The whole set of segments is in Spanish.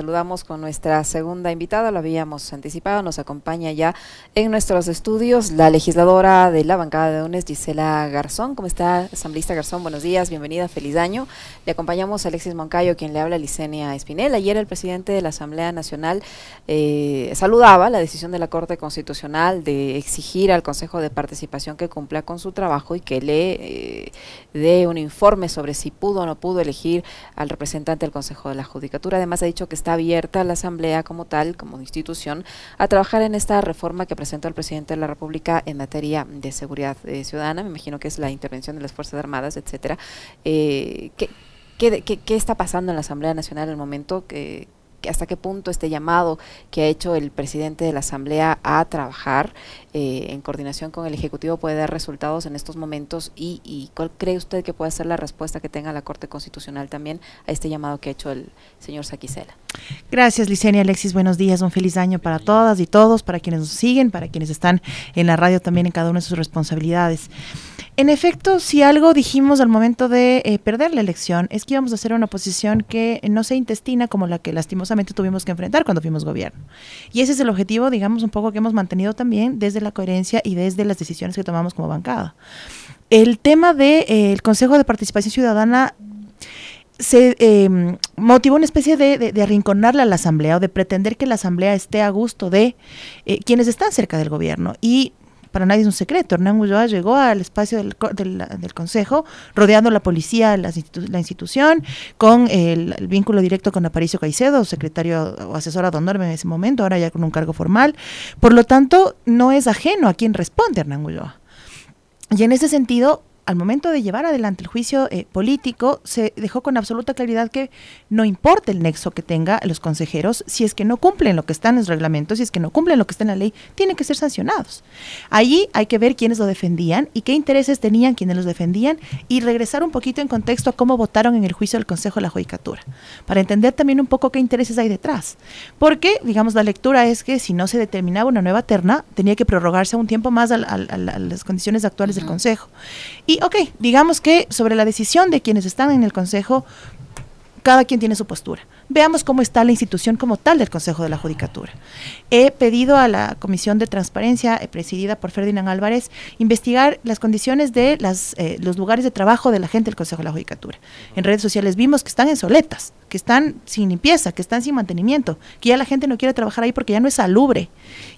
saludamos con nuestra segunda invitada, lo habíamos anticipado, nos acompaña ya en nuestros estudios la legisladora de la bancada de UNES, Gisela Garzón. ¿Cómo está, asambleísta Garzón? Buenos días, bienvenida, feliz año. Le acompañamos a Alexis Moncayo, quien le habla Licenia Espinel. Ayer el presidente de la Asamblea Nacional eh, saludaba la decisión de la Corte Constitucional de exigir al Consejo de Participación que cumpla con su trabajo y que le eh, dé un informe sobre si pudo o no pudo elegir al representante del Consejo de la Judicatura. Además, ha dicho que está abierta la Asamblea como tal, como institución, a trabajar en esta reforma que presentó el presidente de la República en materia de seguridad eh, ciudadana. Me imagino que es la intervención de las Fuerzas Armadas, etcétera. Eh, ¿qué, qué, qué, está pasando en la Asamblea Nacional en el momento? que hasta qué punto este llamado que ha hecho el presidente de la Asamblea a trabajar eh, en coordinación con el Ejecutivo puede dar resultados en estos momentos y, cuál cree usted que puede ser la respuesta que tenga la Corte Constitucional también a este llamado que ha hecho el señor Saquicela. Gracias, Licenia Alexis. Buenos días, un feliz año para todas y todos, para quienes nos siguen, para quienes están en la radio también en cada una de sus responsabilidades. En efecto, si algo dijimos al momento de eh, perder la elección es que íbamos a hacer una oposición que no sea intestina como la que lastimosamente tuvimos que enfrentar cuando fuimos gobierno. Y ese es el objetivo, digamos, un poco que hemos mantenido también desde la coherencia y desde las decisiones que tomamos como bancada. El tema del de, eh, Consejo de Participación Ciudadana se eh, motivó una especie de, de, arrinconarle a la Asamblea o de pretender que la Asamblea esté a gusto de eh, quienes están cerca del gobierno. Y para nadie es un secreto. Hernán Ulloa llegó al espacio del, del, Consejo rodeando la policía, la, la institución, con el, vínculo directo con Aparicio Caicedo, secretario o asesor Don Norme en ese momento, ahora ya con un cargo formal. Por lo tanto, no es ajeno a quien responde Hernán Ulloa. Y en ese sentido, al momento de llevar adelante el juicio eh, político, se dejó con absoluta claridad que no importa el nexo que tenga los consejeros, si es que no cumplen lo que está en los reglamentos, si es que no cumplen lo que está en la ley, tienen que ser sancionados. Allí hay que ver quiénes lo defendían y qué intereses tenían quienes los defendían y regresar un poquito en contexto a cómo votaron en el juicio del Consejo de la Judicatura, para entender también un poco qué intereses hay detrás. Porque, digamos, la lectura es que si no se determinaba una nueva terna, tenía que prorrogarse un tiempo más a, las condiciones actuales del Consejo. Y ok, digamos que sobre la decisión de quienes están en el Consejo, cada quien tiene su postura. Veamos cómo está la institución como tal del Consejo de la Judicatura. He pedido a la Comisión de Transparencia, eh, presidida por Ferdinand Álvarez, investigar las condiciones de las, eh, los lugares de trabajo de la gente del Consejo de la Judicatura. En redes sociales vimos que están en soletas, que están sin limpieza, que están sin mantenimiento, que ya la gente no quiere trabajar ahí porque ya no es salubre.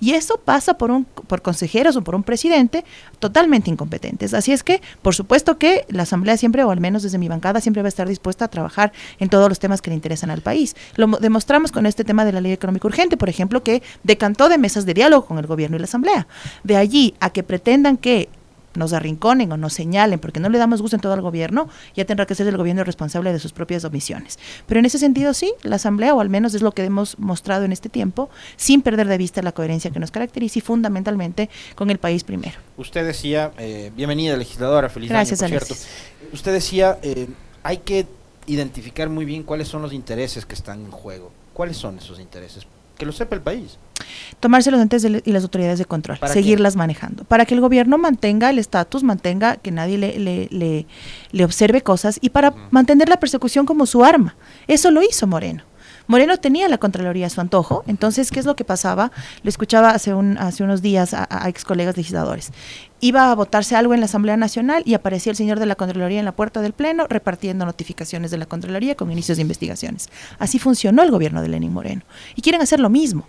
Y eso pasa por, un, por consejeros o por un presidente totalmente incompetentes. Así es que, por supuesto que la Asamblea siempre, o al menos desde mi bancada, siempre va a estar dispuesta a trabajar en todos los temas que le interesan al país. Lo demostramos con este tema de la ley económica urgente, por ejemplo, que decantó de mesas de diálogo con el gobierno y la Asamblea. De allí a que pretendan que nos arrinconen o nos señalen porque no le damos gusto en todo el gobierno, ya tendrá que ser el gobierno responsable de sus propias omisiones. Pero en ese sentido sí, la Asamblea, o al menos es lo que hemos mostrado en este tiempo, sin perder de vista la coherencia que nos caracteriza y fundamentalmente con el país primero. Usted decía, eh, bienvenida legisladora, feliz Gracias, año, por cierto. Usted decía, eh, hay que identificar muy bien cuáles son los intereses que están en juego. ¿Cuáles son esos intereses? Que lo sepa el país tomárselos antes y las autoridades de control, seguirlas manejando, para que el gobierno mantenga el estatus, mantenga que nadie le, le, le, observe cosas y para mantener la persecución como su arma. Eso lo hizo Moreno. Moreno tenía la Contraloría a su antojo, entonces, ¿qué es lo que pasaba? Lo escuchaba hace, un, hace unos días a, a, ex colegas legisladores. Iba a votarse algo en la Asamblea Nacional y aparecía el señor de la Contraloría en la puerta del Pleno repartiendo notificaciones de la Contraloría con inicios de investigaciones. Así funcionó el gobierno de Lenín Moreno. Y quieren hacer lo mismo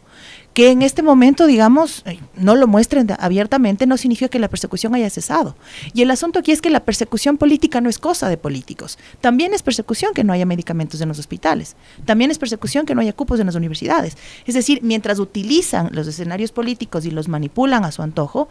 que en este momento, digamos, eh, no lo muestren abiertamente, no significa que la persecución haya cesado. Y el asunto aquí es que la persecución política no es cosa de políticos. También es persecución que no haya medicamentos en los hospitales. También es persecución que no haya cupos en las universidades. Es decir, mientras utilizan los escenarios políticos y los manipulan a su antojo,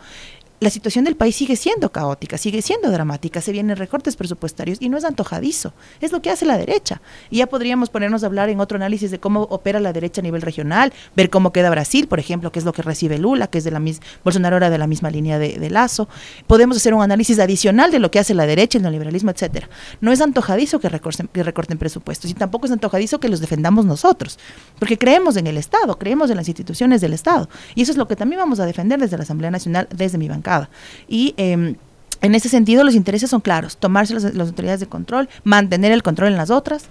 la situación del país sigue siendo caótica, sigue siendo dramática, se vienen recortes presupuestarios y no es antojadizo, es lo que hace la derecha. Y ya podríamos ponernos a hablar en otro análisis de cómo opera la derecha a nivel regional, ver cómo queda Brasil, por ejemplo, qué es lo que recibe Lula, que es de la misma, Bolsonaro era de la misma línea de, Lazo. Podemos hacer un análisis adicional de lo que hace la derecha, el neoliberalismo, etcétera. No es antojadizo que recorten, que recorten presupuestos y tampoco es antojadizo que los defendamos nosotros, porque creemos en el Estado, creemos en las instituciones del Estado. Y eso es lo que también vamos a defender desde la Asamblea Nacional, desde mi bancada. Y em, en ese sentido, los intereses son claros, tomarse las, autoridades de control, mantener el control en las otras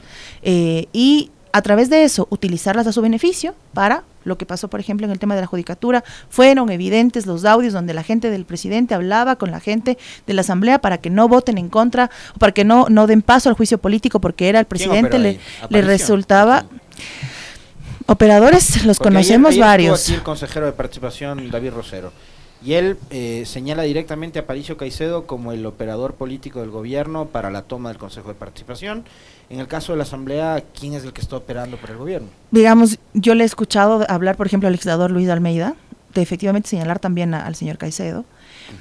eh, y a través de eso utilizarlas a su beneficio para lo que pasó, por ejemplo, en el tema de la judicatura, fueron evidentes los audios donde la gente del presidente hablaba con la gente de la asamblea para que no voten en contra para que no, no den paso al juicio político porque era el presidente, le, le resultaba... Operadores los conocemos varios. Aquí el consejero de participación, David Rosero. Y él eh, señala directamente a Paricio Caicedo como el operador político del gobierno para la toma del Consejo de Participación. En el caso de la Asamblea, ¿quién es el que está operando por el gobierno? Digamos, yo le he escuchado hablar, por ejemplo, al legislador Luis Almeida, de efectivamente señalar también al señor Caicedo.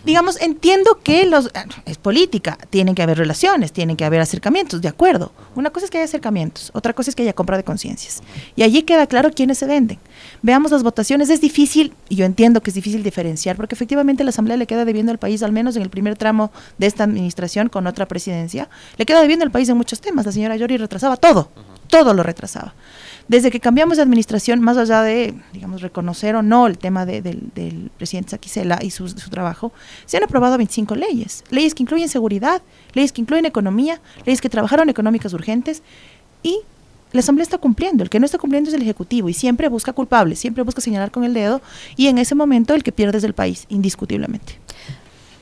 Digamos, entiendo que los ah, es política, tienen que haber relaciones, tienen que haber acercamientos, de acuerdo. Una cosa es que haya acercamientos, otra cosa es que haya compra de conciencias. Y allí queda claro quiénes se venden. Veamos las votaciones, es difícil, y yo entiendo que es difícil diferenciar, porque efectivamente la Asamblea le queda debiendo al país, al menos en el primer tramo de esta administración con otra presidencia, le queda debiendo al país en muchos temas. La señora Yori retrasaba todo, todo lo retrasaba. Desde que cambiamos de administración, más allá de, digamos, reconocer o no el tema del presidente Saquicela y su, trabajo, se han aprobado 25 leyes. Leyes que incluyen seguridad, leyes que incluyen economía, leyes que trabajaron económicas urgentes y la Asamblea está cumpliendo. El que no está cumpliendo es el Ejecutivo y siempre busca culpables, siempre busca señalar con el dedo y en ese momento el que pierde es el país, indiscutiblemente.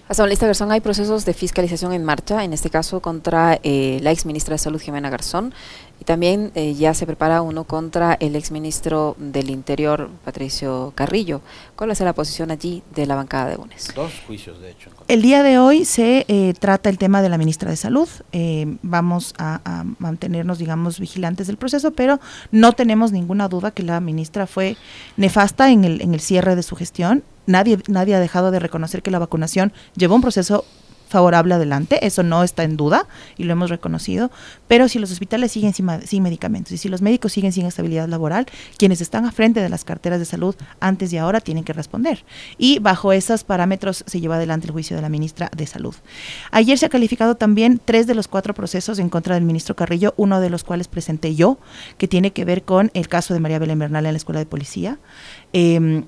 Asambleísta Garzón, hay procesos de fiscalización en marcha, en este caso contra eh, la ex ministra de Salud, Jimena Garzón, y también eh, ya se prepara uno contra el exministro del Interior, Patricio Carrillo. ¿Cuál es la posición allí de la bancada de UNES? Dos juicios, de hecho. El día de hoy se eh, trata el tema de la ministra de Salud. Eh, vamos a, a, mantenernos, digamos, vigilantes del proceso, pero no tenemos ninguna duda que la ministra fue nefasta en el, en el cierre de su gestión. Nadie, nadie ha dejado de reconocer que la vacunación llevó un proceso favorable adelante, eso no está en duda y lo hemos reconocido, pero si los hospitales siguen sin, sin, medicamentos y si los médicos siguen sin estabilidad laboral, quienes están a frente de las carteras de salud antes y ahora tienen que responder. Y bajo esos parámetros se lleva adelante el juicio de la ministra de Salud. Ayer se ha calificado también tres de los cuatro procesos en contra del ministro Carrillo, uno de los cuales presenté yo, que tiene que ver con el caso de María Belén Bernal en la Escuela de Policía. Eh,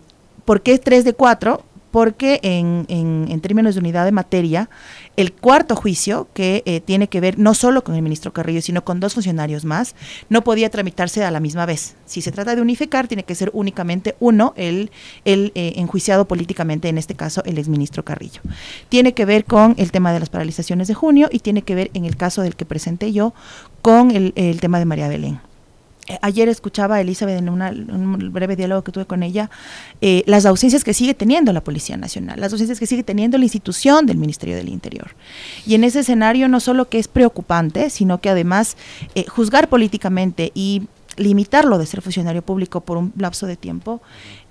¿Por qué tres de cuatro? porque en, en, términos de unidad de materia, el cuarto juicio, que eh, tiene que ver no solo con el ministro Carrillo, sino con dos funcionarios más, no podía tramitarse a la misma vez. Si se trata de unificar, tiene que ser únicamente uno, el, el eh, enjuiciado políticamente, en este caso el exministro Carrillo. Tiene que ver con el tema de las paralizaciones de junio y tiene que ver, en el caso del que presenté yo, con el, el tema de María Belén. Eh, ayer escuchaba a Elizabeth en un breve diálogo que tuve con ella, eh, las ausencias que sigue teniendo la Policía Nacional, las ausencias que sigue teniendo la institución del Ministerio del Interior. Y en ese escenario no solo que es preocupante, sino que además eh, juzgar políticamente y limitarlo de ser funcionario público por un lapso de tiempo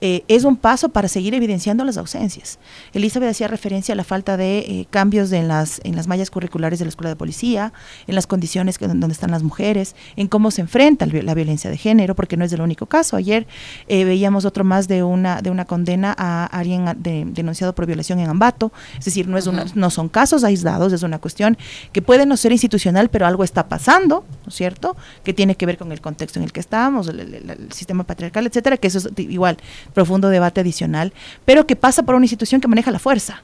eh, es un paso para seguir evidenciando las ausencias. Elizabeth hacía referencia a la falta de eh, cambios en, las, en las mallas curriculares de la escuela de policía, en las condiciones que, donde están las mujeres, en cómo se enfrenta la violencia de género, porque no es el único caso. Ayer eh, veíamos otro más de una, de una condena a alguien denunciado por violación en Ambato, es decir, no, es una, no son casos aislados, es una cuestión que puede no ser institucional, pero algo está pasando, ¿no es cierto?, que tiene que ver con el contexto en el que estamos, el, el sistema patriarcal, etcétera, que eso es igual profundo debate adicional, pero que pasa por una institución que maneja la fuerza.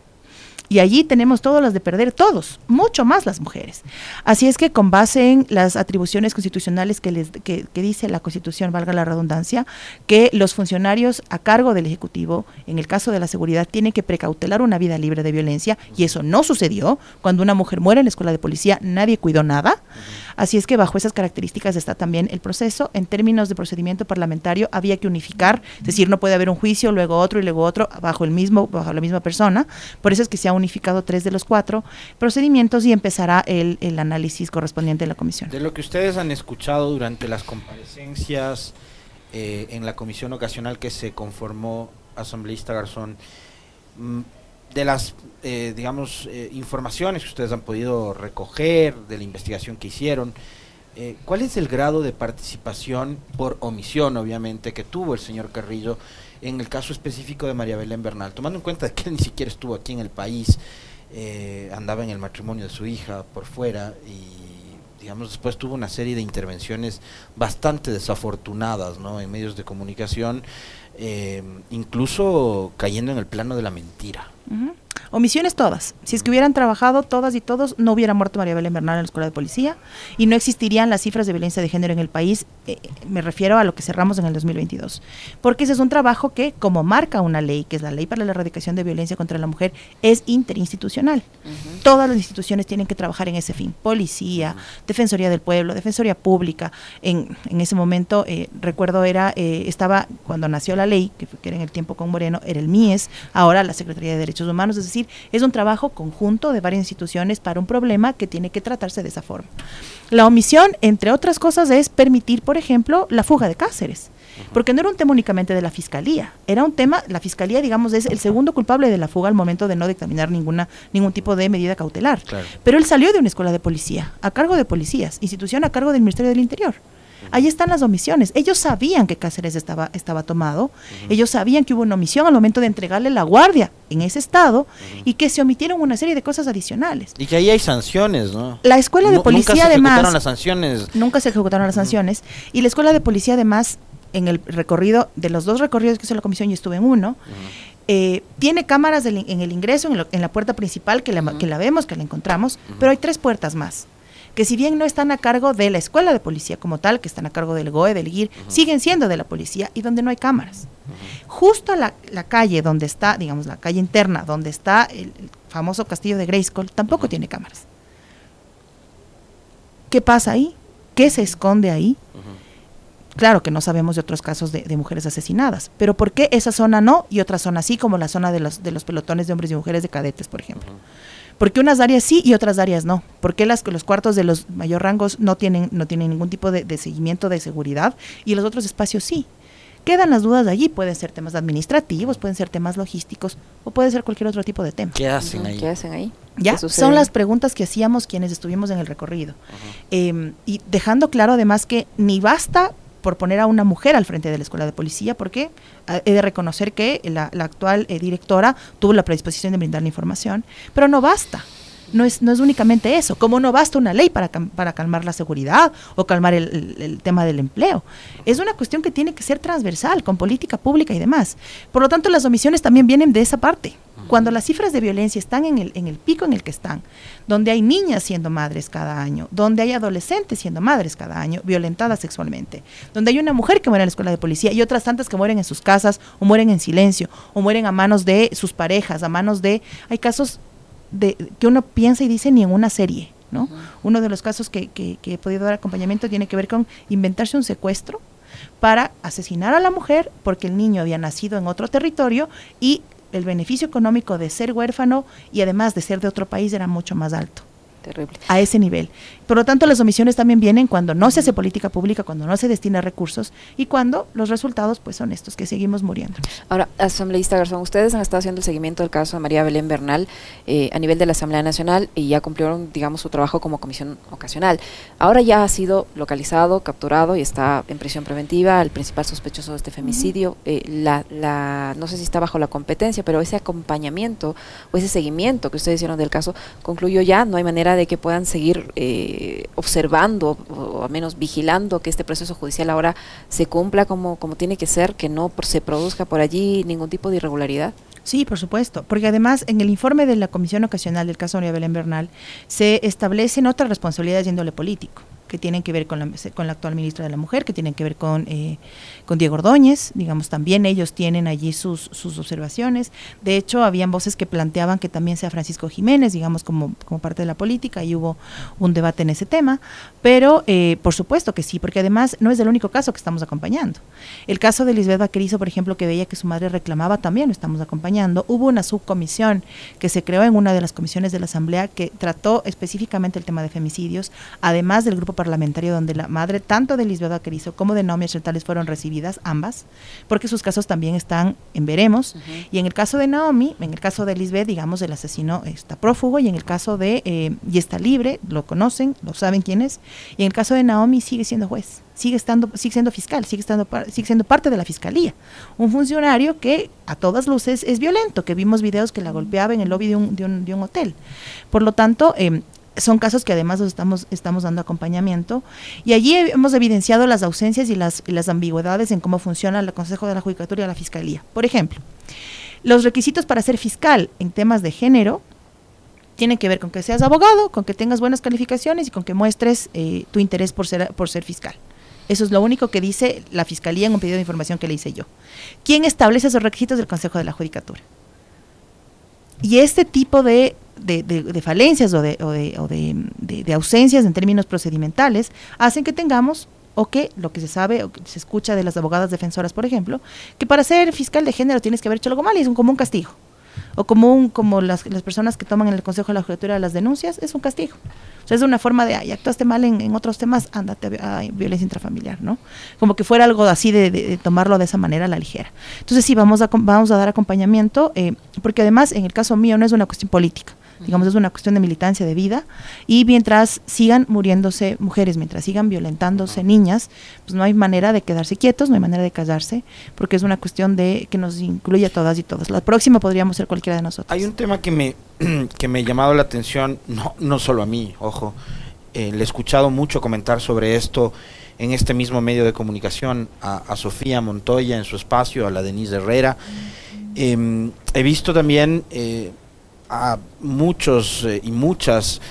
Y allí tenemos todas las de perder, todos, mucho más las mujeres. Así es que con base en las atribuciones constitucionales que, les, que, dice la Constitución, valga la redundancia, que los funcionarios a cargo del Ejecutivo, en el caso de la seguridad, tienen que precautelar una vida libre de violencia, y eso no sucedió. Cuando una mujer muere en la escuela de policía, nadie cuidó nada. Así es que bajo esas características está también el proceso. En términos de procedimiento parlamentario había que unificar, es decir, no puede haber un juicio, luego otro y luego otro bajo el mismo, bajo la misma persona. Por eso es que se ha unificado tres de los cuatro procedimientos y empezará el, el análisis correspondiente de la comisión. De lo que ustedes han escuchado durante las comparecencias eh, en la comisión ocasional que se conformó, asambleísta Garzón, mm, de las, eh, digamos, eh, informaciones que ustedes han podido recoger, de la investigación que hicieron, ¿cuál es el grado de participación por omisión, obviamente, que tuvo el señor Carrillo en el caso específico de María Belén Bernal? Tomando en cuenta que él ni siquiera estuvo aquí en el país, andaba en el matrimonio de su hija por fuera y digamos, después tuvo una serie de intervenciones bastante desafortunadas ¿no? en medios de comunicación, incluso cayendo en el plano de la mentira. Omisiones todas. Si es que hubieran trabajado todas y todos, no hubiera muerto María Belén Bernal en la escuela de policía y no existirían las cifras de violencia de género en el país. Eh, me refiero a lo que cerramos en el 2022. Porque ese es un trabajo que, como marca una ley, que es la ley para la erradicación de violencia contra la mujer, es interinstitucional. Todas las instituciones tienen que trabajar en ese fin. Policía, Defensoría del Pueblo, Defensoría Pública. En, en ese momento, eh, recuerdo, era eh, estaba cuando nació la ley, que, que era en el tiempo con Moreno, era el MIES, ahora la Secretaría de Derechos Humanos, es decir, es un trabajo conjunto de varias instituciones para un problema que tiene que tratarse de esa forma. La omisión, entre otras cosas, es permitir, por ejemplo, la fuga de Cáceres porque no era un tema únicamente de la fiscalía, era un tema, la fiscalía, digamos, es el segundo culpable de la fuga al momento de no dictaminar ninguna ningún tipo de medida cautelar. Pero él salió de una escuela de policía, a cargo de policías, institución a cargo del Ministerio del Interior. Ahí están las omisiones. Ellos sabían que Cáceres estaba, estaba tomado, ellos sabían que hubo una omisión al momento de entregarle la guardia en ese estado y que se omitieron una serie de cosas adicionales. Y que ahí hay sanciones, ¿no? La escuela de policía nunca se además... Ejecutaron las sanciones. Nunca se ejecutaron las sanciones. Y la escuela de policía además, en el recorrido, de los dos recorridos que hizo la comisión, yo estuve en uno, eh, tiene cámaras en el ingreso, en, la puerta principal, que la, que la vemos, que la encontramos, pero hay tres puertas más que si bien no están a cargo de la escuela de policía como tal, que están a cargo del GOE, del GIR, siguen siendo de la policía y donde no hay cámaras. Justo la, la, calle donde está, digamos, la calle interna, donde está el, famoso castillo de Grayskull, tampoco tiene cámaras. ¿Qué pasa ahí? ¿Qué se esconde ahí? Claro que no sabemos de otros casos de, de, mujeres asesinadas, pero ¿por qué esa zona no y otra zona sí, como la zona de los, de los pelotones de hombres y mujeres de cadetes, por ejemplo? ¿Por qué unas áreas sí y otras áreas no? ¿Por qué las, los cuartos de los mayor rangos no tienen, no tienen ningún tipo de, de seguimiento de seguridad y los otros espacios sí? Quedan las dudas de allí, pueden ser temas administrativos, pueden ser temas logísticos o puede ser cualquier otro tipo de tema. ¿Qué hacen ahí? ¿Qué hacen ahí? Ya, son las preguntas que hacíamos quienes estuvimos en el recorrido. Eh, y dejando claro además que ni basta por poner a una mujer al frente de la escuela de policía, porque eh, he de reconocer que la, actual eh, directora tuvo la predisposición de brindar la información, pero no basta. No es, no es únicamente eso, como no basta una ley para, para calmar la seguridad o calmar el, el, tema del empleo. Es una cuestión que tiene que ser transversal, con política pública y demás. Por lo tanto, las omisiones también vienen de esa parte. Cuando las cifras de violencia están en el, en el pico en el que están, donde hay niñas siendo madres cada año, donde hay adolescentes siendo madres cada año, violentadas sexualmente, donde hay una mujer que muere en la escuela de policía y otras tantas que mueren en sus casas o mueren en silencio o mueren a manos de sus parejas, a manos de... Hay casos de, que uno piensa y dice ni en una serie. ¿no? Uno de los casos que, que, que he podido dar acompañamiento tiene que ver con inventarse un secuestro para asesinar a la mujer porque el niño había nacido en otro territorio y el beneficio económico de ser huérfano y además de ser de otro país era mucho más alto. Terrible. A ese nivel. Por lo tanto, las omisiones también vienen cuando no se hace política pública, cuando no se destina recursos y cuando los resultados pues son estos, que seguimos muriendo. Ahora, asambleísta Garzón, ustedes han estado haciendo el seguimiento del caso de María Belén Bernal eh, a nivel de la Asamblea Nacional y ya cumplieron, digamos, su trabajo como comisión ocasional. Ahora ya ha sido localizado, capturado y está en prisión preventiva el principal sospechoso de este femicidio. Uh -huh. eh, la, la, no sé si está bajo la competencia, pero ese acompañamiento o ese seguimiento que ustedes hicieron del caso concluyó ya, no hay manera de que puedan seguir eh, observando o al menos vigilando que este proceso judicial ahora se cumpla como, como tiene que ser, que no se produzca por allí ningún tipo de irregularidad. Sí, por supuesto, porque además en el informe de la Comisión Ocasional del caso María Belén Bernal se establecen otras responsabilidades de índole político que tienen que ver con la, con la actual ministra de la Mujer, que tienen que ver con, eh, con Diego Ordóñez, digamos, también ellos tienen allí sus, sus observaciones. De hecho, habían voces que planteaban que también sea Francisco Jiménez, digamos, como, como parte de la política, y hubo un debate en ese tema, pero eh, por supuesto que sí, porque además no es el único caso que estamos acompañando. El caso de Lisbeth Vaquerizo, por ejemplo, que veía que su madre reclamaba, también lo estamos acompañando. Hubo una subcomisión que se creó en una de las comisiones de la Asamblea que trató específicamente el tema de femicidios, además del grupo parlamentario donde la madre tanto de Lisbeth Vaquerizo como de Naomi Chertales fueron recibidas, ambas, porque sus casos también están en veremos. Uh -huh. Y en el caso de Naomi, en el caso de Lisbeth, digamos, el asesino está prófugo, y en el caso de, eh, y está libre, lo conocen, lo saben quién es, y en el caso de Naomi sigue siendo juez, sigue estando, sigue siendo fiscal, sigue estando, sigue siendo parte de la fiscalía. Un funcionario que a todas luces es violento, que vimos videos que la golpeaba en el lobby de un, de un, de un hotel. Por lo tanto, eh, son casos que además estamos, estamos dando acompañamiento y allí hemos evidenciado las ausencias y las, y las ambigüedades en cómo funciona el Consejo de la Judicatura y la Fiscalía. Por ejemplo, Los requisitos para ser fiscal en temas de género tienen que ver con que seas abogado, con que tengas buenas calificaciones y con que muestres eh, tu interés por ser, por ser fiscal. Eso es lo único que dice la Fiscalía en un pedido de información que le hice yo. ¿Quién establece esos requisitos del Consejo de la Judicatura? Y este tipo de, falencias o, de, o, de, ausencias en términos procedimentales hacen que tengamos o que lo que se sabe o que se escucha de las abogadas defensoras, por ejemplo, que para ser fiscal de género tienes que haber hecho algo mal y es un, como un castigo o como, un, como las, personas que toman en el Consejo de la Judicatura las denuncias, es un castigo. O sea, es una forma de, ay, actuaste mal en, otros temas, ándate a, violencia intrafamiliar, ¿no? Como que fuera algo así de, tomarlo de esa manera a la ligera. Entonces sí, vamos a, vamos a dar acompañamiento, eh, porque además en el caso mío no es una cuestión política digamos, es una cuestión de militancia de vida, y mientras sigan muriéndose mujeres, mientras sigan violentándose niñas, pues no hay manera de quedarse quietos, no hay manera de callarse, porque es una cuestión de que nos incluye a todas y todos. La próxima podríamos ser cualquiera de nosotros. Hay un tema que me, que me ha llamado la atención, no, no solo a mí, ojo, eh, le he escuchado mucho comentar sobre esto en este mismo medio de comunicación a, Sofía Montoya en su espacio, a la Denise Herrera. Em, he visto también eh, a muchos eh, y muchas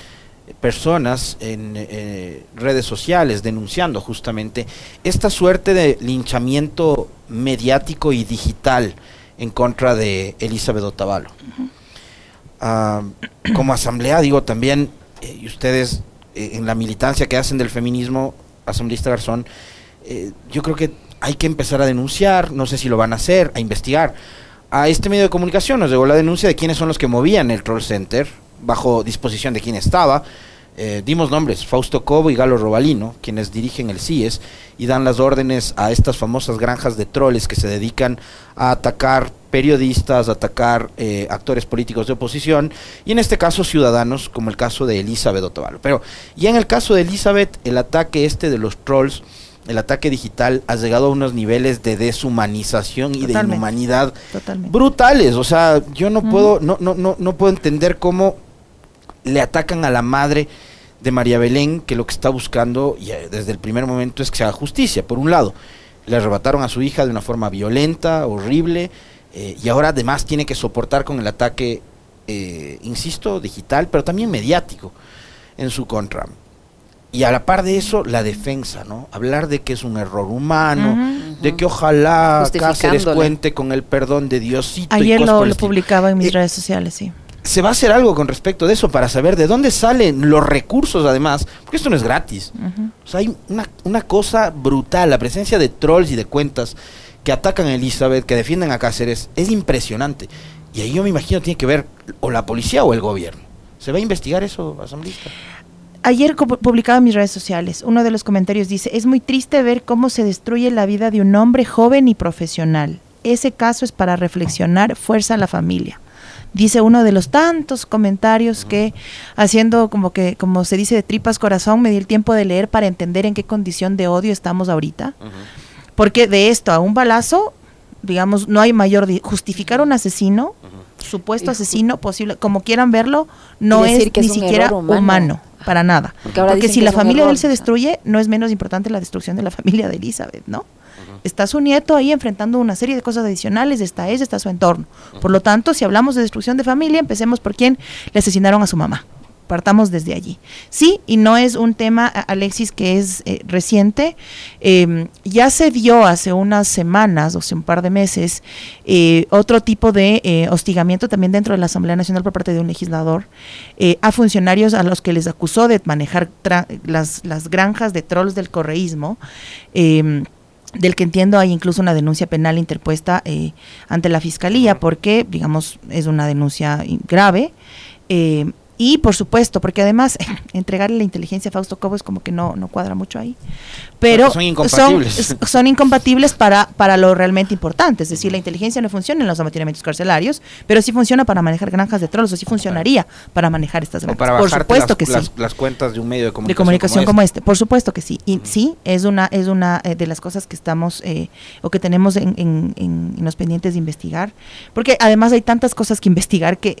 personas en eh, redes sociales denunciando justamente esta suerte de linchamiento mediático y digital en contra de Elizabeth Otavalo. Ah, como asamblea, digo también, eh, y ustedes en la militancia que hacen del feminismo, asambleísta Garzón, yo creo que hay que empezar a denunciar, no sé si lo van a hacer, a investigar a este medio de comunicación nos llegó la denuncia de quiénes son los que movían el Troll Center, bajo disposición de quién estaba. Eh, dimos nombres, Fausto Cobo y Galo Robalino, quienes dirigen el CIES y dan las órdenes a estas famosas granjas de troles que se dedican a atacar periodistas, a atacar eh, actores políticos de oposición y en este caso ciudadanos, como el caso de Elizabeth Otavalo. Pero ya en el caso de Elizabeth, el ataque este de los trolls el ataque digital ha llegado a unos niveles de deshumanización y de inhumanidad brutales. O sea, yo no puedo, no, no, no, no puedo entender cómo le atacan a la madre de María Belén, que lo que está buscando y eh, desde el primer momento es que se haga justicia. Por un lado, le arrebataron a su hija de una forma violenta, horrible, eh, y ahora además tiene que soportar con el ataque, eh, insisto, digital, pero también mediático en su contra. Y a la par de eso, la defensa, ¿no? Hablar de que es un error humano, de que ojalá Cáceres cuente con el perdón de Diosito. Ayer lo, publicaba en mis eh, redes sociales, sí. Se va a hacer algo con respecto de eso para saber de dónde salen los recursos, además, porque esto no es gratis. O sea, hay una, una cosa brutal, la presencia de trolls y de cuentas que atacan a Elizabeth, que defienden a Cáceres, es impresionante. Y ahí yo me imagino tiene que ver o la policía o el gobierno. ¿Se va a investigar eso, asambleísta? Ayer publicaba en mis redes sociales, uno de los comentarios dice, es muy triste ver cómo se destruye la vida de un hombre joven y profesional. Ese caso es para reflexionar, fuerza a la familia. Dice uno de los tantos comentarios que haciendo como que, como se dice de tripas corazón, me di el tiempo de leer para entender en qué condición de odio estamos ahorita. Porque de esto a un balazo, digamos, no hay mayor... Justificar un asesino, supuesto asesino posible, como quieran verlo, no es, ni siquiera humano para nada. Porque, si la familia de él se destruye, no es menos importante la destrucción de la familia de Elizabeth, ¿no? Está su nieto ahí enfrentando una serie de cosas adicionales, está ella, está su entorno. Por lo tanto, si hablamos de destrucción de familia, empecemos por quién le asesinaron a su mamá partamos desde allí. Sí, y no es un tema, Alexis, que es eh, reciente. Em, ya se dio hace unas semanas, o hace un par de meses, eh, otro tipo de eh, hostigamiento también dentro de la Asamblea Nacional por parte de un legislador a funcionarios a los que les acusó de manejar las, las granjas de trolls del correísmo em, del que entiendo hay incluso una denuncia penal interpuesta ante la fiscalía porque, digamos, es una denuncia grave. Eh, y por supuesto, porque además entregarle la inteligencia a Fausto Cobo es como que no, no cuadra mucho ahí. Pero son incompatibles, son, incompatibles para, para lo realmente importante. Es decir, la inteligencia no funciona en los amotinamientos carcelarios, pero sí funciona para manejar granjas de trolls, o sí funcionaría para manejar estas granjas. por supuesto que sí. Las cuentas de un medio de comunicación, como, este. Por supuesto que sí. Y sí, es una, es una eh, de las cosas que estamos eh, o que tenemos en, en, en, los pendientes de investigar. Porque además hay tantas cosas que investigar que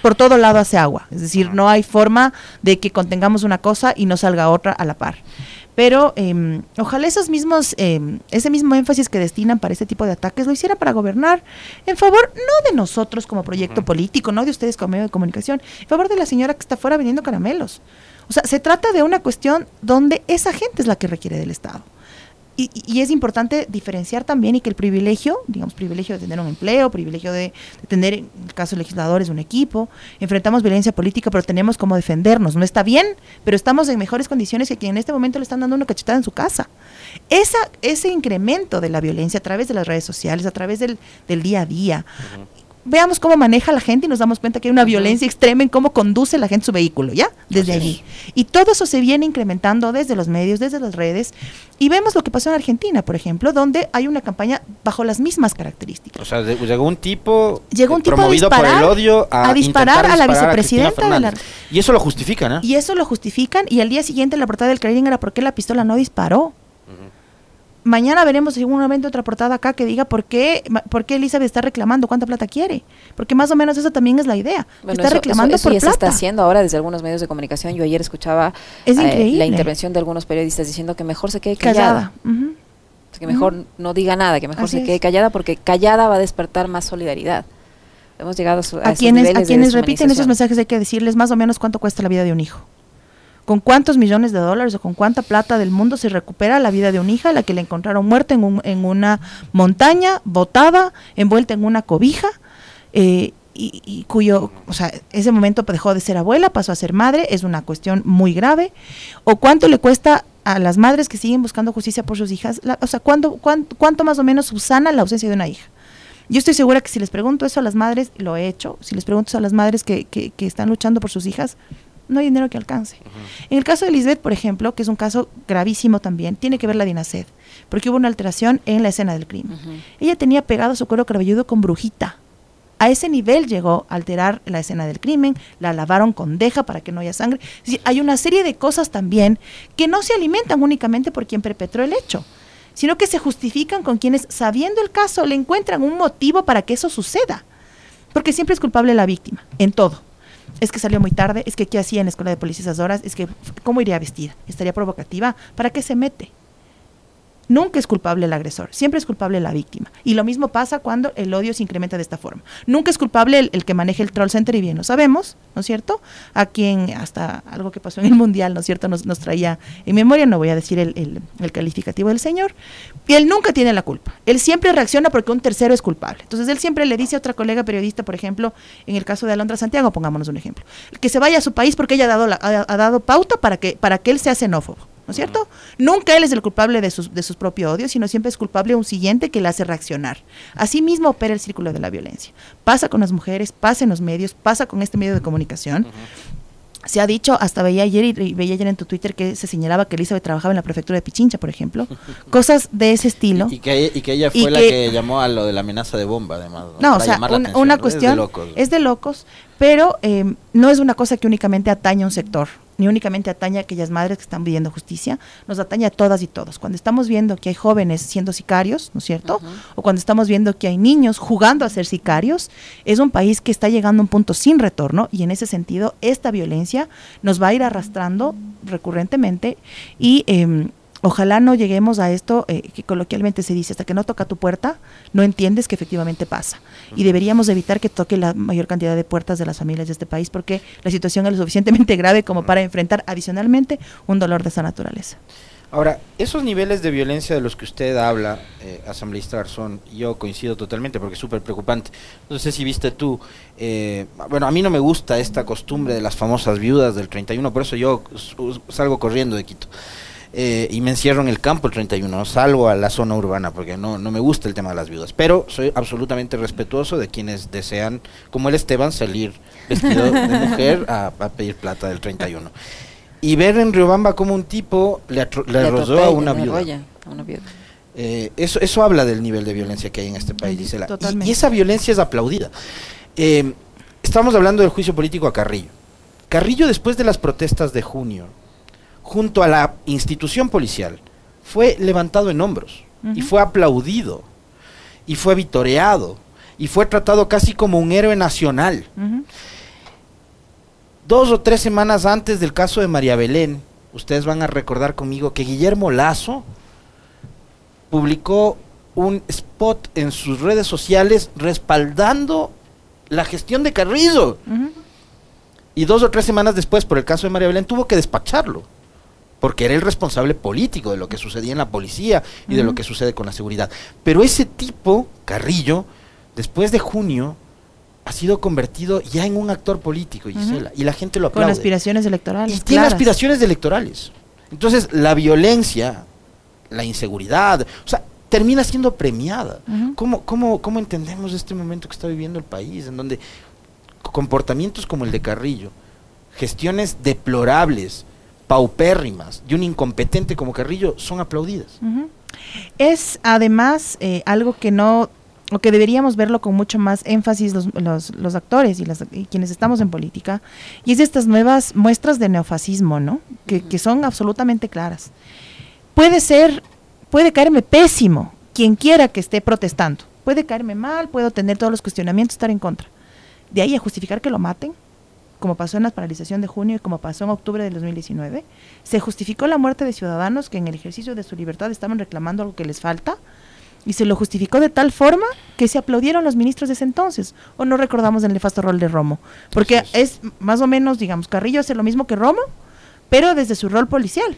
por todo lado hace agua. Es decir, no hay forma de que contengamos una cosa y no salga otra a la par. Pero em, ojalá esos mismos, em, ese mismo énfasis que destinan para este tipo de ataques lo hicieran para gobernar en favor no de nosotros como proyecto político, no de ustedes como medio de comunicación, en favor de la señora que está fuera vendiendo caramelos. O sea, se trata de una cuestión donde esa gente es la que requiere del Estado. Y, es importante diferenciar también y que el privilegio, digamos, privilegio de tener un empleo, privilegio de, tener, en el caso de legisladores, un equipo, enfrentamos violencia política, pero tenemos cómo defendernos. No está bien, pero estamos en mejores condiciones que quien en este momento le están dando una cachetada en su casa. Esa, ese incremento de la violencia a través de las redes sociales, a través del, día a día, veamos cómo maneja la gente y nos damos cuenta que hay una violencia extrema en cómo conduce la gente su vehículo, ¿ya? Desde allí. Y todo eso se viene incrementando desde los medios, desde las redes. Y vemos lo que pasó en Argentina, por ejemplo, donde hay una campaña bajo las mismas características. O sea, llegó un tipo, llegó un tipo promovido por el odio a, disparar a la vicepresidenta. de la... Y eso lo justifican, ¿eh? Y eso lo justifican. Y al día siguiente la portada del Clarín era por qué la pistola no disparó mañana veremos seguramente otra portada acá que diga por qué, por qué Elizabeth está reclamando cuánta plata quiere. Porque más o menos eso también es la idea. está reclamando por plata. se está haciendo ahora desde algunos medios de comunicación. Yo ayer escuchaba eh, la intervención de algunos periodistas diciendo que mejor se quede callada. Que mejor no diga nada, que mejor se quede callada porque callada va a despertar más solidaridad. Hemos llegado a, a, quienes, a quienes repiten esos mensajes hay que decirles más o menos cuánto cuesta la vida de un hijo con cuántos millones de dólares o con cuánta plata del mundo se recupera la vida de una hija, la que le encontraron muerta en, en una montaña, botada, envuelta en una cobija, eh, y, cuyo, o sea, ese momento dejó de ser abuela, pasó a ser madre, es una cuestión muy grave, o cuánto le cuesta a las madres que siguen buscando justicia por sus hijas, o sea, ¿cuánto, cuánto, más o menos subsana la ausencia de una hija. Yo estoy segura que si les pregunto eso a las madres, lo he hecho, si les pregunto eso a las madres que, que, que están luchando por sus hijas, no hay dinero que alcance. En el caso de Lisbeth, por ejemplo, que es un caso gravísimo también, tiene que ver la dinaced, porque hubo una alteración en la escena del crimen. Ella tenía pegado su cuero cabelludo con brujita. A ese nivel llegó a alterar la escena del crimen, la lavaron con deja para que no haya sangre. hay una serie de cosas también que no se alimentan únicamente por quien perpetró el hecho, sino que se justifican con quienes, sabiendo el caso, le encuentran un motivo para que eso suceda. Porque siempre es culpable la víctima, en todo es que salió muy tarde, es que qué hacía en la escuela de policía esas horas, es que cómo iría vestida, estaría provocativa, ¿para qué se mete? Nunca es culpable el agresor, siempre es culpable la víctima. Y lo mismo pasa cuando el odio se incrementa de esta forma. Nunca es culpable el, que maneje el troll center y bien lo sabemos, ¿no es cierto? A quien hasta algo que pasó en el mundial, ¿no es cierto? Nos, traía en memoria, no voy a decir el, el, calificativo del señor. Y él nunca tiene la culpa. Él siempre reacciona porque un tercero es culpable. Entonces él siempre le dice a otra colega periodista, por ejemplo, en el caso de Alondra Santiago, pongámonos un ejemplo, que se vaya a su país porque ella ha dado, ha, dado pauta para que, para que él sea xenófobo. ¿No es cierto? Nunca él es el culpable de sus, de sus propios odios, sino siempre es culpable un siguiente que le hace reaccionar. Así mismo opera el círculo de la violencia. Pasa con las mujeres, pasa en los medios, pasa con este medio de comunicación. Se ha dicho, hasta veía ayer y veía ayer en tu Twitter que se señalaba que Elizabeth trabajaba en la prefectura de Pichincha, por ejemplo. Cosas de ese estilo. Y, que, ella fue la que, llamó a lo de la amenaza de bomba, además. No, o sea, una, cuestión es de locos, pero eh, no es una cosa que únicamente atañe a un sector ni únicamente atañe a aquellas madres que están pidiendo justicia, nos atañe a todas y todos. Cuando estamos viendo que hay jóvenes siendo sicarios, ¿no es cierto? O cuando estamos viendo que hay niños jugando a ser sicarios, es un país que está llegando a un punto sin retorno y en ese sentido esta violencia nos va a ir arrastrando recurrentemente y eh, Ojalá no lleguemos a esto eh, que coloquialmente se dice, hasta que no toca tu puerta, no entiendes que efectivamente pasa. Y deberíamos evitar que toque la mayor cantidad de puertas de las familias de este país porque la situación es lo suficientemente grave como para enfrentar adicionalmente un dolor de esa naturaleza. Ahora, esos niveles de violencia de los que usted habla, eh, asambleísta Garzón, yo coincido totalmente porque es súper preocupante. No sé si viste tú, eh, bueno, a mí no me gusta esta costumbre de las famosas viudas del 31, por eso yo salgo corriendo de Quito. Eh, y me encierro en el campo el 31, salgo a la zona urbana porque no, no me gusta el tema de las viudas, pero soy absolutamente respetuoso de quienes desean, como el Esteban, salir vestido de mujer a, pedir plata del 31. Y ver en Riobamba como un tipo le, le, rozó a una viuda. Eh, eso, eso habla del nivel de violencia que hay en este país, dice la. Y, esa violencia es aplaudida. Eh, estamos hablando del juicio político a Carrillo. Carrillo, después de las protestas de junio, junto a la institución policial, fue levantado en hombros y fue aplaudido y fue vitoreado y fue tratado casi como un héroe nacional. Dos o tres semanas antes del caso de María Belén, ustedes van a recordar conmigo que Guillermo Lazo publicó un spot en sus redes sociales respaldando la gestión de Carrillo. Y dos o tres semanas después, por el caso de María Belén, tuvo que despacharlo. Porque era el responsable político de lo que sucedía en la policía y de lo que sucede con la seguridad. Pero ese tipo, Carrillo, después de junio, ha sido convertido ya en un actor político, Gisela. Y la gente lo aplaude. Con aspiraciones electorales. Y tiene aspiraciones electorales. Entonces, la violencia, la inseguridad, o sea, termina siendo premiada. ¿Cómo, cómo, cómo entendemos este momento que está viviendo el país, en donde comportamientos como el de Carrillo, gestiones deplorables, paupérrimas de un incompetente como Carrillo son aplaudidas? Es además eh, algo que no o que deberíamos verlo con mucho más énfasis los, los, actores y, las, quienes estamos en política, y es estas nuevas muestras de neofascismo, ¿no? Que, que son absolutamente claras. Puede ser puede caerme pésimo quien quiera que esté protestando. Puede caerme mal, puedo tener todos los cuestionamientos, estar en contra. De ahí a justificar que lo maten, como pasó en la paralización de junio y como pasó en octubre del 2019, se justificó la muerte de ciudadanos que en el ejercicio de su libertad estaban reclamando algo que les falta, y se lo justificó de tal forma que se aplaudieron los ministros de ese entonces, o no recordamos el nefasto rol de Romo, porque es más o menos, digamos, Carrillo hace lo mismo que Romo, pero desde su rol policial.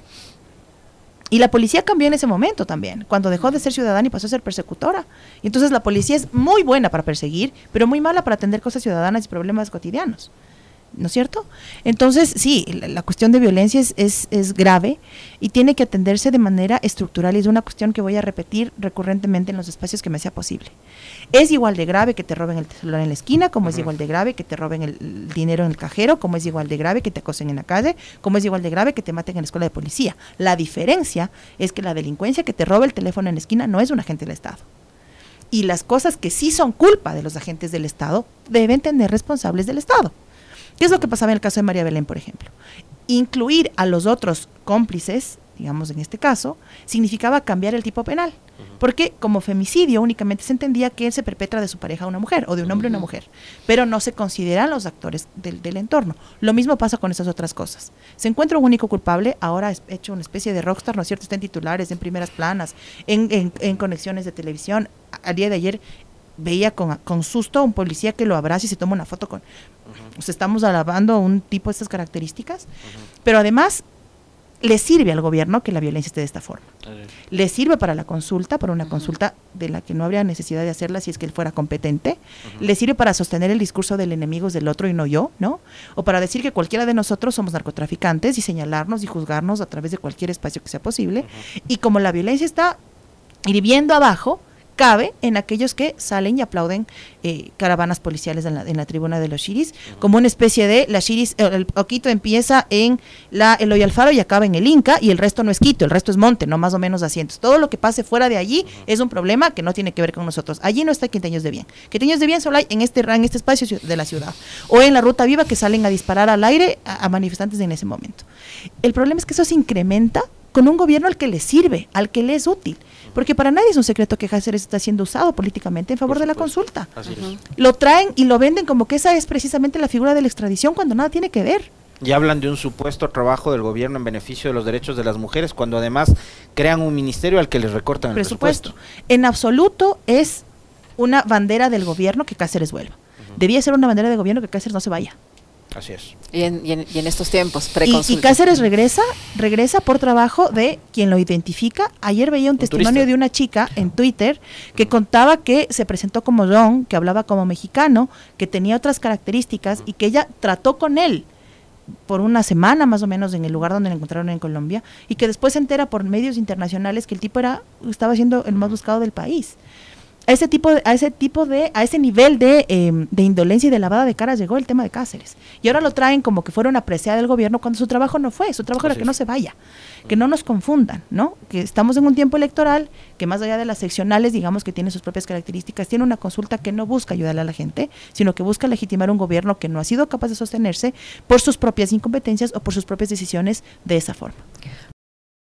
Y la policía cambió en ese momento también, cuando dejó de ser ciudadana y pasó a ser persecutora. Y entonces la policía es muy buena para perseguir, pero muy mala para atender cosas ciudadanas y problemas cotidianos. ¿No es cierto? Entonces, sí, la, cuestión de violencia es, es, grave y tiene que atenderse de manera estructural y es una cuestión que voy a repetir recurrentemente en los espacios que me sea posible. Es igual de grave que te roben el celular en la esquina, como es igual de grave que te roben el, dinero en el cajero, como es igual de grave que te acosen en la calle, como es igual de grave que te maten en la escuela de policía. La diferencia es que la delincuencia que te roba el teléfono en la esquina no es un agente del Estado y las cosas que sí son culpa de los agentes del Estado deben tener responsables del Estado. ¿Qué es lo que pasaba en el caso de María Belén, por ejemplo? Incluir a los otros cómplices, digamos en este caso, significaba cambiar el tipo penal. Porque como femicidio únicamente se entendía que él se perpetra de su pareja a una mujer o de un hombre a una mujer, pero no se consideran los actores del, entorno. Lo mismo pasa con esas otras cosas. Se encuentra un único culpable, ahora es hecho una especie de rockstar, ¿no es cierto? Está en titulares, en primeras planas, en, en conexiones de televisión. Al día de ayer veía con, con, susto a un policía que lo abraza y se toma una foto con... Sea, estamos alabando a un tipo de estas características, pero además le sirve al gobierno que la violencia esté de esta forma. Le sirve para la consulta, para una consulta de la que no habría necesidad de hacerla si es que él fuera competente. Le sirve para sostener el discurso del enemigo es del otro y no yo, ¿no? O para decir que cualquiera de nosotros somos narcotraficantes y señalarnos y juzgarnos a través de cualquier espacio que sea posible. Y como la violencia está hirviendo abajo, cabe en aquellos que salen y aplauden eh, caravanas policiales en la, tribuna de los Shiris, como una especie de, la Shiris, el Oquito empieza en la Eloy Alfaro y acaba en el Inca, y el resto no es Quito, el resto es Monte, no más o menos asientos. Todo lo que pase fuera de allí es un problema que no tiene que ver con nosotros. Allí no está Quinteños de Bien. Quinteños de Bien solo hay en este, en este espacio de la ciudad, o en la Ruta Viva que salen a disparar al aire a manifestantes en ese momento. El problema es que eso se incrementa con un gobierno al que le sirve, al que le es útil. Porque para nadie es un secreto que Cáceres está siendo usado políticamente en favor de la consulta. Lo traen y lo venden como que esa es precisamente la figura de la extradición cuando nada tiene que ver. Y hablan de un supuesto trabajo del gobierno en beneficio de los derechos de las mujeres, cuando además crean un ministerio al que les recortan el presupuesto. En absoluto es una bandera del gobierno que Cáceres vuelva. Debía ser una bandera del gobierno que Cáceres no se vaya. Así es. Y en, y en, estos tiempos, y, y, Cáceres regresa, regresa por trabajo de quien lo identifica. Ayer veía un, testimonio de una chica en Twitter que contaba que se presentó como John, que hablaba como mexicano, que tenía otras características y que ella trató con él por una semana más o menos en el lugar donde lo encontraron en Colombia y que después se entera por medios internacionales que el tipo era estaba siendo el más buscado del país a ese tipo de, a ese tipo de, a ese nivel de, em, de, indolencia y de lavada de caras llegó el tema de Cáceres. Y ahora lo traen como que fuera una apreciada del gobierno cuando su trabajo no fue, su trabajo era que no se vaya, que no nos confundan, ¿no? Que estamos en un tiempo electoral, que más allá de las seccionales, digamos que tiene sus propias características, tiene una consulta que no busca ayudarle a la gente, sino que busca legitimar un gobierno que no ha sido capaz de sostenerse por sus propias incompetencias o por sus propias decisiones de esa forma.